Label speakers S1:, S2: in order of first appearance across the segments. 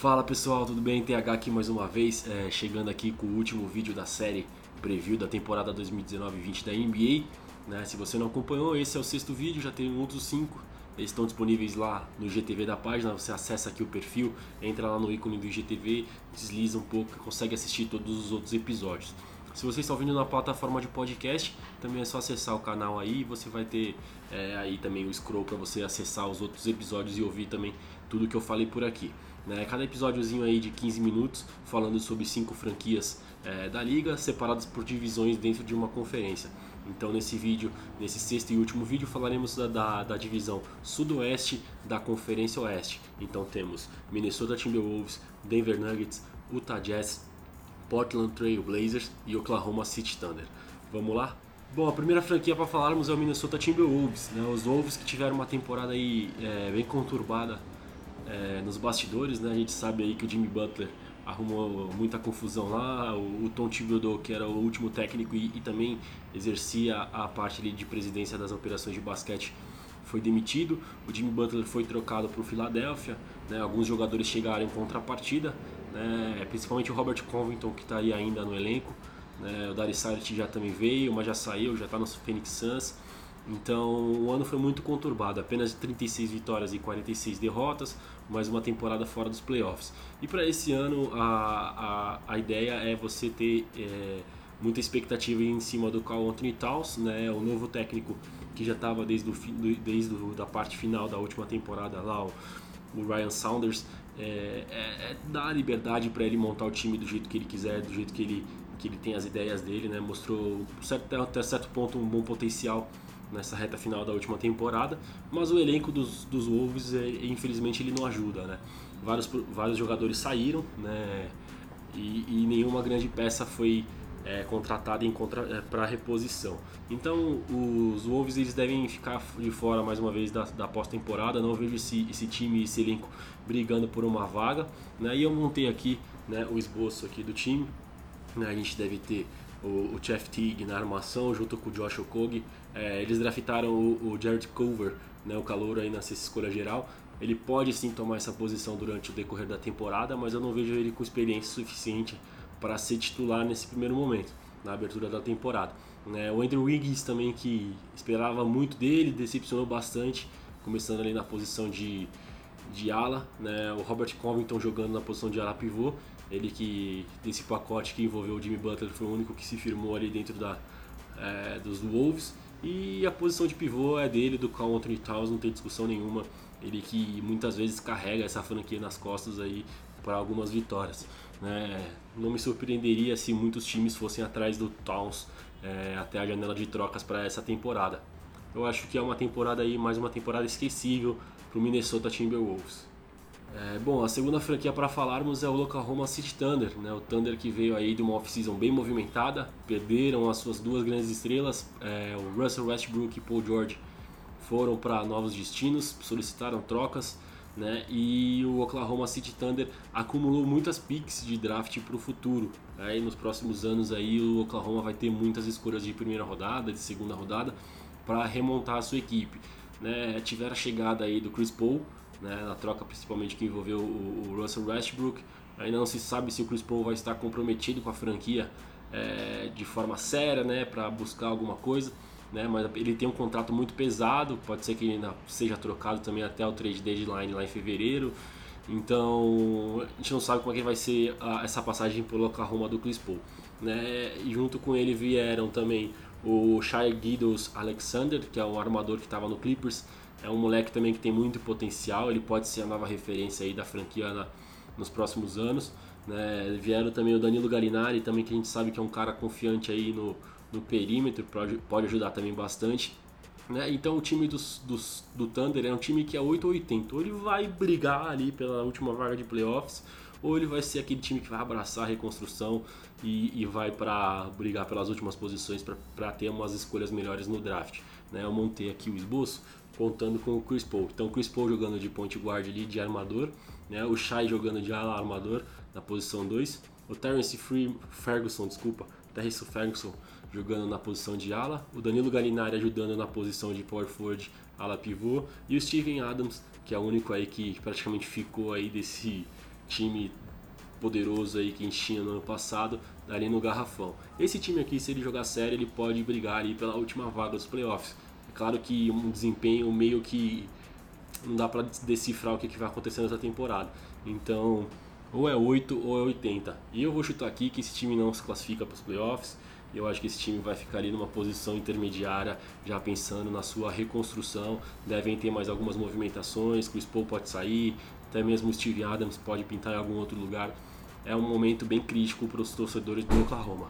S1: Fala pessoal, tudo bem? TH aqui mais uma vez, é, chegando aqui com o último vídeo da série preview da temporada 2019-20 da NBA. Né? Se você não acompanhou, esse é o sexto vídeo, já tem outros cinco. Eles estão disponíveis lá no GTV da página. Você acessa aqui o perfil, entra lá no ícone do GTV, desliza um pouco consegue assistir todos os outros episódios. Se você está ouvindo na plataforma de podcast, também é só acessar o canal aí. Você vai ter é, aí também o scroll para você acessar os outros episódios e ouvir também tudo que eu falei por aqui. Né? Cada episódiozinho aí de 15 minutos falando sobre cinco franquias é, da liga, separadas por divisões dentro de uma conferência. Então nesse vídeo, nesse sexto e último vídeo, falaremos da, da, da, divisão sudoeste da Conferência Oeste. Então temos Minnesota Timberwolves, Denver Nuggets, Utah Jazz, Portland Trail Blazers e Oklahoma City Thunder. Vamos lá? Bom, a primeira franquia para falarmos é o Minnesota Timberwolves, né? Os Wolves que tiveram uma temporada aí é, bem conturbada é, nos bastidores, né? A gente sabe aí que o Jimmy Butler arrumou muita confusão lá, o, o Tom Thibodeau, que era o último técnico e, e também exercia a parte ali de presidência das operações de basquete, foi demitido. O Jimmy Butler foi trocado para o Philadelphia, né? Alguns jogadores chegaram em contrapartida, né? principalmente o Robert Covington, que está aí ainda no elenco. Né? O Darius Saric já também veio, mas já saiu, já está no Phoenix Suns. Então o ano foi muito conturbado, apenas 36 vitórias e 46 derrotas, mais uma temporada fora dos playoffs. E para esse ano a, a, a ideia é você ter é, muita expectativa em cima do Carl Anthony Towns, né, o novo técnico que já estava desde, o, desde a parte final da última temporada lá, o, o Ryan Saunders, é, é, é dar liberdade para ele montar o time do jeito que ele quiser, do jeito que ele, que ele tem as ideias dele, né, mostrou certo, até certo ponto um bom potencial nessa reta final da última temporada, mas o elenco dos, dos Wolves, é, infelizmente, ele não ajuda, né? Vários, vários jogadores saíram, né? E, e nenhuma grande peça foi é, contratada é, para reposição. Então, os Wolves eles devem ficar de fora mais uma vez da, da pós-temporada. Não vejo esse, esse time, esse elenco brigando por uma vaga. Né? E eu montei aqui né, o esboço aqui do time. Né? A gente deve ter o, o Jeff Teague na armação junto com o Josh Okogie. É, eles draftaram o, o Jared Culver, né, o calor aí nessa escolha geral. Ele pode sim tomar essa posição durante o decorrer da temporada, mas eu não vejo ele com experiência suficiente para ser titular nesse primeiro momento, na abertura da temporada. Né, o Andrew Wiggins também, que esperava muito dele, decepcionou bastante, começando ali na posição de, de ala. Né, o Robert Covington jogando na posição de ala pivô ele que, desse pacote que envolveu o Jimmy Butler, foi o único que se firmou ali dentro da, é, dos Wolves. E a posição de pivô é dele, do Carl Anthony Towns, não tem discussão nenhuma. Ele que muitas vezes carrega essa franquia nas costas aí para algumas vitórias. Né? Não me surpreenderia se muitos times fossem atrás do Towns é, até a janela de trocas para essa temporada. Eu acho que é uma temporada aí, mais uma temporada esquecível para o Minnesota Timberwolves. É, bom, a segunda franquia para falarmos é o Oklahoma City Thunder, né? O Thunder que veio aí de uma off-season bem movimentada, perderam as suas duas grandes estrelas, é, o Russell Westbrook e Paul George foram para novos destinos, solicitaram trocas, né? E o Oklahoma City Thunder acumulou muitas picks de draft para o futuro. Aí nos próximos anos aí o Oklahoma vai ter muitas escolhas de primeira rodada, de segunda rodada para remontar a sua equipe. Né? Tiveram a chegada aí do Chris Paul né, na troca principalmente que envolveu o, o, Russell Westbrook. Ainda não se sabe se o Chris Paul vai estar comprometido com a franquia é, de forma séria, né, para buscar alguma coisa. Né, mas ele tem um contrato muito pesado, pode ser que ele seja trocado também até o trade deadline lá em fevereiro. Então a gente não sabe como é que vai ser a, essa passagem pelo Oklahoma do Chris Paul. Né? E junto com ele vieram também o Shai Gilgeous Alexander, que é um armador que estava no Clippers, é um moleque também que tem muito potencial, ele pode ser a nova referência aí da franquia na, nos próximos anos. Né? Vieram também o Danilo Galinari, também que a gente sabe que é um cara confiante aí no, no perímetro, pode, ajudar também bastante. Né? Então o time dos, dos, do Thunder é um time que é 8 ou 80. Ou ele vai brigar ali pela última vaga de playoffs, ou ele vai ser aquele time que vai abraçar a reconstrução e, e vai para brigar pelas últimas posições para ter umas escolhas melhores no draft. Né? Eu montei aqui o esboço contando com o Chris Paul. Então, o Chris Paul jogando de point guard ali, de armador, né? o Shai jogando de ala armador na posição 2, o Terence Free Ferguson, desculpa, Terence Ferguson jogando na posição de ala, o Danilo Gallinari ajudando na posição de power forward, ala pivô, e o Steven Adams, que é o único aí que praticamente ficou aí desse time poderoso aí que tinha no ano passado, ali no garrafão. Esse time aqui, se ele jogar sério, ele pode brigar ali pela última vaga dos playoffs. Claro que um desempenho meio que não dá para decifrar o que, que vai acontecer nessa temporada. Então, ou é 8 ou é 80. E eu vou chutar aqui que esse time não se classifica para os playoffs. Eu acho que esse time vai ficar ali numa posição intermediária, já pensando na sua reconstrução. Devem ter mais algumas movimentações, Chris Paul pode sair, até mesmo Steve Adams pode pintar em algum outro lugar. É um momento bem crítico para os torcedores do Oklahoma.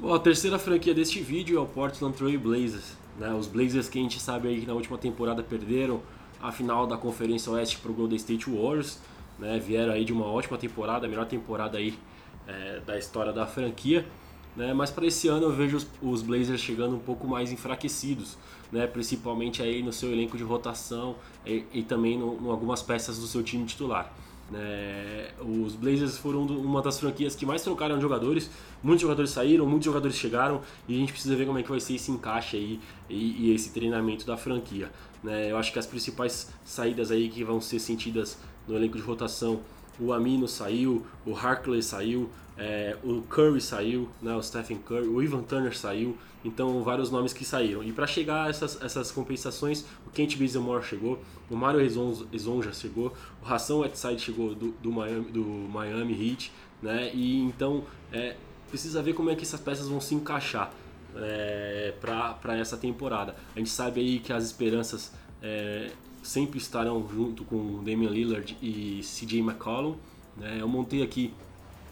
S1: Bom, a terceira franquia deste vídeo é o Portland Trail Blazers. Né? Os Blazers que a gente sabe aí que na última temporada perderam a final da Conferência Oeste para o Golden State Warriors. Né? Vieram aí de uma ótima temporada, a melhor temporada aí é, da história da franquia. Né? Mas para esse ano eu vejo os, os, Blazers chegando um pouco mais enfraquecidos, né? principalmente aí no seu elenco de rotação e, e também em algumas peças do seu time titular. Né? Os Blazers foram uma das franquias que mais trocaram jogadores. Muitos jogadores saíram, muitos jogadores chegaram e a gente precisa ver como é que vai ser esse encaixe aí e, e esse treinamento da franquia. Né? Eu acho que as principais saídas aí que vão ser sentidas no elenco de rotação o Amino saiu, o Harkley saiu, é, o Curry saiu, né, o Stephen Curry, o Ivan Turner saiu, então vários nomes que saíram. E para chegar a essas, essas compensações, o Kent Bazemore chegou, o Mario Ezonja chegou, o Hassan Whiteside chegou do, do, Miami, do Miami Heat, né, e então é, precisa ver como é que essas peças vão se encaixar é, para essa temporada. A gente sabe aí que as esperanças é, sempre estarão junto com Damian Lillard e CJ McCollum. Né? Eu montei aqui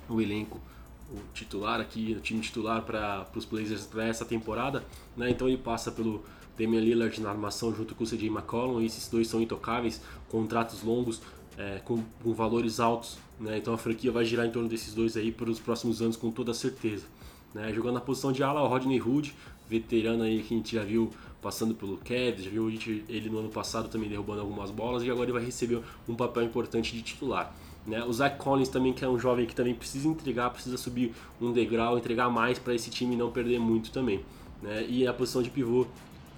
S1: o elenco, o titular aqui, o time titular para os Blazers para essa temporada. Né? Então ele passa pelo Damian Lillard na armação junto com o CJ McCollum. E esses dois são intocáveis, contratos longos, é, com, com, valores altos. Né? Então a franquia vai girar em torno desses dois aí para os próximos anos com toda certeza. Né? Jogando na posição de ala, o Rodney Hood, veterano aí que a gente já viu passando pelo Cavs, já viu ele no ano passado também derrubando algumas bolas e agora ele vai receber um papel importante de titular. Né? O Zach Collins também, que é um jovem que também precisa entregar, precisa subir um degrau, entregar mais para esse time não perder muito também. Né? E a posição de pivô,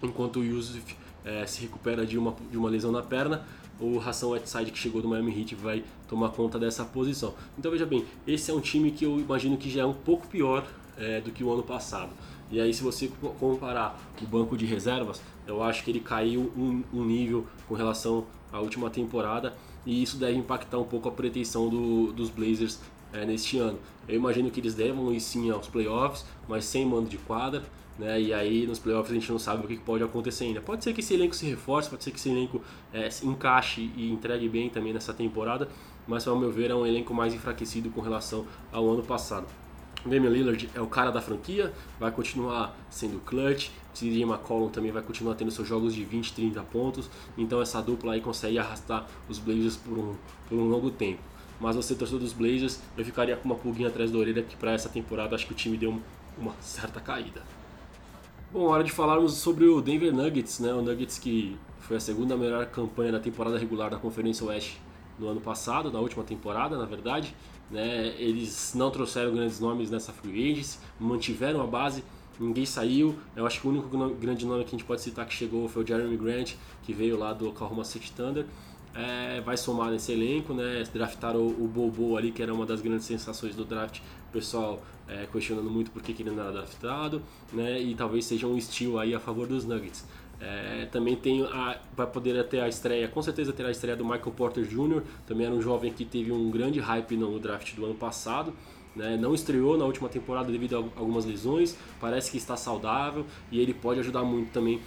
S1: enquanto o Yusuf é, se recupera de uma, de uma lesão na perna, o Hassan Whiteside que chegou do Miami Heat vai tomar conta dessa posição. Então veja bem, esse é um time que eu imagino que já é um pouco pior é, do que o ano passado. E aí, se você comparar o banco de reservas, eu acho que ele caiu um, um nível com relação à última temporada e isso deve impactar um pouco a pretensão do, dos Blazers é, neste ano. Eu imagino que eles devam ir sim aos playoffs, mas sem mando de quadra. Né? E aí nos playoffs a gente não sabe o que pode acontecer ainda. Pode ser que esse elenco se reforce, pode ser que esse elenco é, encaixe e entregue bem também nessa temporada, mas ao meu ver é um elenco mais enfraquecido com relação ao ano passado. Damian Lillard é o cara da franquia, vai continuar sendo clutch. CJ McCollum também vai continuar tendo seus jogos de 20, 30 pontos. Então essa dupla aí consegue arrastar os Blazers por um, por um longo tempo. Mas você torcedor dos Blazers, eu ficaria com uma pulguinha atrás da orelha que para essa temporada acho que o time deu uma certa caída. Bom, hora de falarmos sobre o Denver Nuggets, né? O Nuggets que foi a segunda melhor campanha da temporada regular da Conferência Oeste no ano passado, na última temporada, na verdade. Né? Eles não trouxeram grandes nomes nessa free agency, mantiveram a base, ninguém saiu. Eu acho que o único grande nome que a gente pode citar que chegou foi o Jeremy Grant, que veio lá do Oklahoma City Thunder. É, vai somar nesse elenco, né? Draftaram o, o Bobo ali, que era uma das grandes sensações do draft. O pessoal é, questionando muito por que, que ele não era draftado, né? E talvez seja um estilo aí a favor dos Nuggets. É, também tem a, vai poder ter a estreia, com certeza terá a estreia do Michael Porter Jr., também era um jovem que teve um grande hype no draft do ano passado. Né? Não estreou na última temporada devido a algumas lesões, parece que está saudável e ele pode ajudar muito também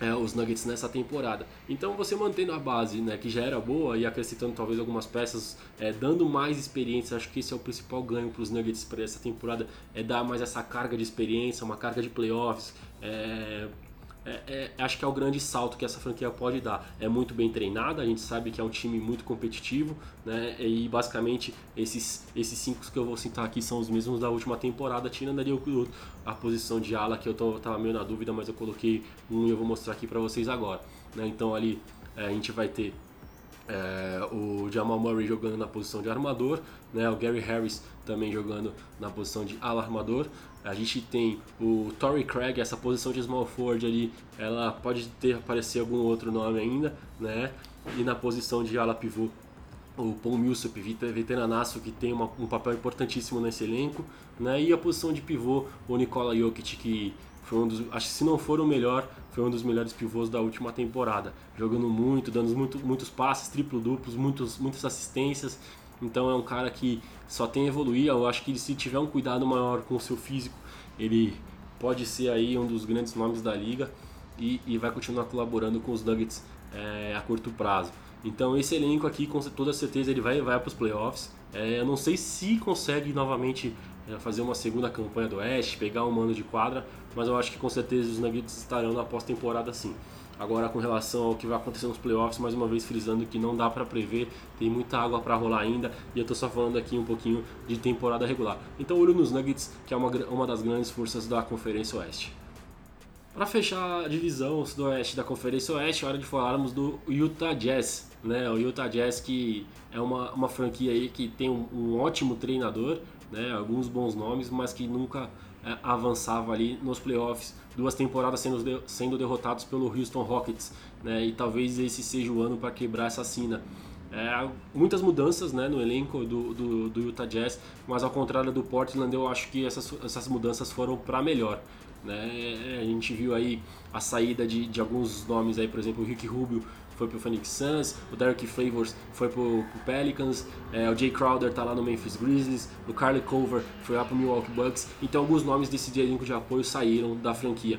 S1: é, os Nuggets nessa temporada. Então você mantendo a base, né, que já era boa e acrescentando talvez algumas peças, é, dando mais experiência, acho que esse é o principal ganho para os Nuggets para essa temporada, é dar mais essa carga de experiência, uma carga de playoffs, é, é, é, acho que é o grande salto que essa franquia pode dar. É muito bem treinada, a gente sabe que é um time muito competitivo, né? E basicamente esses, esses cinco que eu vou citar aqui são os mesmos da última temporada, tirando ali o, a posição de ala que eu tô, tava meio na dúvida, mas eu coloquei um e eu vou mostrar aqui para vocês agora. Né? Então ali é, a gente vai ter é, o Jamal Murray jogando na posição de armador, né, o Gary Harris também jogando na posição de alarmador. A gente tem o Torrey Craig, essa posição de small forward ali, ela pode ter aparecer algum outro nome ainda, né? E na posição de ala pivô o Paul Millsap, veteranaço que tem uma, um papel importantíssimo nesse elenco, né? E a posição de pivô, o Nikola Jokic, que foi um dos, acho que se não for o melhor, foi um dos melhores pivôs da última temporada, jogando muito, dando muito, muitos passes, triplo duplos, muitos, muitas assistências. Então é um cara que só tem a evoluir. Eu acho que se tiver um cuidado maior com o seu físico, ele pode ser aí um dos grandes nomes da liga e, e vai continuar colaborando com os Nuggets é, a curto prazo. Então esse elenco aqui, com toda certeza, ele vai, vai para os playoffs. É, eu não sei se consegue novamente é, fazer uma segunda campanha do Oeste, pegar um mano de quadra, mas eu acho que com certeza os Nuggets estarão na pós-temporada sim. Agora com relação ao que vai acontecer nos playoffs, mais uma vez frisando que não dá para prever, tem muita água para rolar ainda e eu tô só falando aqui um pouquinho de temporada regular. Então olho nos Nuggets, que é uma, uma das grandes forças da Conferência Oeste. Para fechar a divisão do Oeste da Conferência Oeste, é hora de falarmos do Utah Jazz. Né? O Utah Jazz que é uma, uma franquia aí que tem um, um ótimo treinador, né? alguns bons nomes, mas que nunca é, avançava ali nos playoffs, duas temporadas sendo, sendo derrotados pelo Houston Rockets, né? E talvez esse seja o ano para quebrar essa sina. É, muitas mudanças né, no elenco do, do, do, Utah Jazz, mas ao contrário do Portland, eu acho que essas, essas mudanças foram para melhor. Né? A gente viu aí a saída de, de alguns nomes aí, por exemplo, o Rick Rubio foi pro Phoenix Suns, o Derek Favors foi pro, pro Pelicans, é, o Jay Crowder tá lá no Memphis Grizzlies, o Carly Cover foi lá pro Milwaukee Bucks, então alguns nomes desse elenco de apoio saíram da franquia.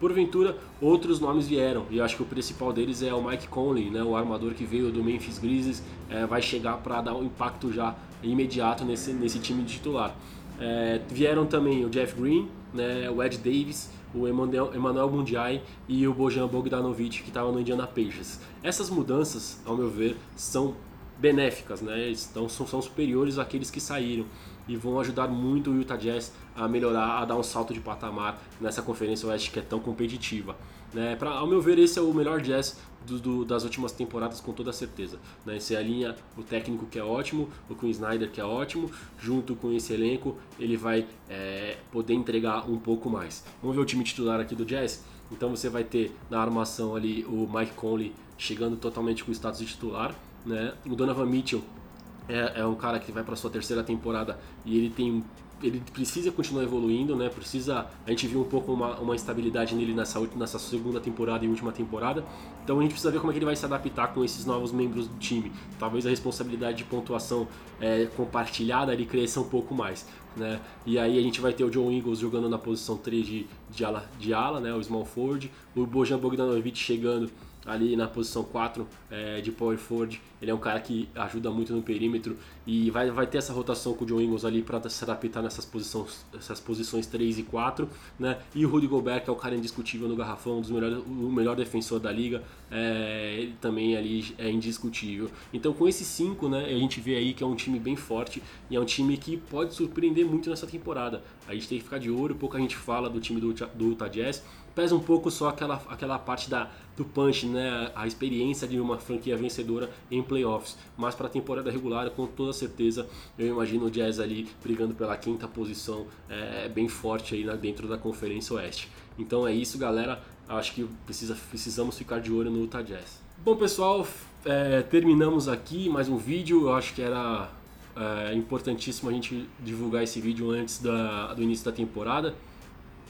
S1: Porventura, outros nomes vieram, e eu acho que o principal deles é o Mike Conley, né, o armador que veio do Memphis Grizzlies, é, vai chegar para dar um impacto já imediato nesse, nesse time titular. É, vieram também o Jeff Green, né, o Ed Davis, o Emmanuel, Mundiai e o Bojan Bogdanovic, que estava no Indiana Pacers. Essas mudanças, ao meu ver, são benéficas, né? Então, são, são superiores àqueles que saíram e vão ajudar muito o Utah Jazz a melhorar, a dar um salto de patamar nessa conferência oeste que é tão competitiva. Né? Pra, ao meu ver, esse é o melhor Jazz do, do, das últimas temporadas com toda certeza. Né? Você alinha o técnico que é ótimo, o Queen Snyder que é ótimo, junto com esse elenco ele vai é, poder entregar um pouco mais. Vamos ver o time titular aqui do Jazz? Então você vai ter na armação ali o Mike Conley chegando totalmente com o status de titular, né? O Donovan Mitchell é, é um cara que vai para sua terceira temporada e ele tem ele precisa continuar evoluindo, né? Precisa. A gente viu um pouco uma, uma nele nessa, nessa segunda temporada e última temporada. Então a gente precisa ver como é que ele vai se adaptar com esses novos membros do time. Talvez a responsabilidade de pontuação é, compartilhada ele cresça um pouco mais. Né? E aí a gente vai ter o John Eagles jogando na posição 3 de, de, ala, de ala, né? o small forward, o Bojan Bogdanovic chegando ali na posição 4 é, de power forward. Ele é um cara que ajuda muito no perímetro e vai, vai ter essa rotação com o John Ingles ali para se adaptar nessas posições, essas posições 3 e 4. Né? E o Rudy Gobert, que é o cara indiscutível no garrafão, um dos melhores, o melhor defensor da liga, é, ele também ali é indiscutível. Então com esses cinco, né, a gente vê aí que é um time bem forte e é um time que pode surpreender muito nessa temporada. A gente tem que ficar de olho, pouca gente fala do time do, do Utah Jazz, pesa um pouco só aquela, aquela parte da, do punch, né? A experiência de uma franquia vencedora em playoffs. Mas para a temporada regular, com toda certeza, eu imagino o Jazz ali brigando pela quinta posição, é, bem forte aí dentro da Conferência Oeste. Então é isso, galera. Acho que precisa, precisamos ficar de olho no Utah Jazz. Bom, pessoal, é, terminamos aqui mais um vídeo. Eu acho que era é, importantíssimo a gente divulgar esse vídeo antes da, do início da temporada.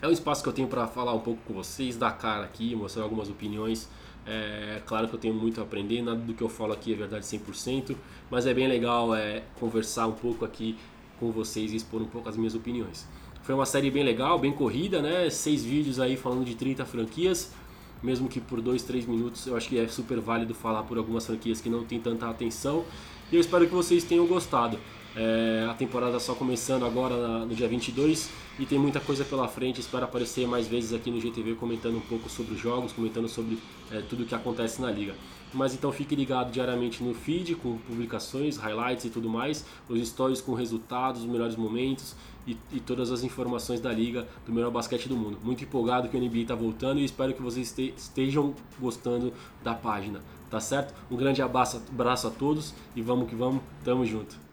S1: É um espaço que eu tenho para falar um pouco com vocês, dar cara aqui, mostrar algumas opiniões. É claro que eu tenho muito a aprender, nada do que eu falo aqui é verdade 100%, mas é bem legal é, conversar um pouco aqui com vocês e expor um pouco as minhas opiniões. Foi uma série bem legal, bem corrida, né? Seis vídeos aí falando de 30 franquias, mesmo que por 2, 3 minutos eu acho que é super válido falar por algumas franquias que não tem tanta atenção. E eu espero que vocês tenham gostado. É, a temporada só começando agora no dia 22 e tem muita coisa pela frente. Espero aparecer mais vezes aqui no GTV comentando um pouco sobre os jogos, comentando sobre é, tudo o que acontece na liga. Mas então fique ligado diariamente no feed com publicações, highlights e tudo mais, os stories com resultados, os melhores momentos e, e todas as informações da liga do melhor basquete do mundo. Muito empolgado que o NBA está voltando e espero que vocês estejam gostando da página, tá certo? Um grande abraço, abraço a todos e vamos que vamos, tamo junto.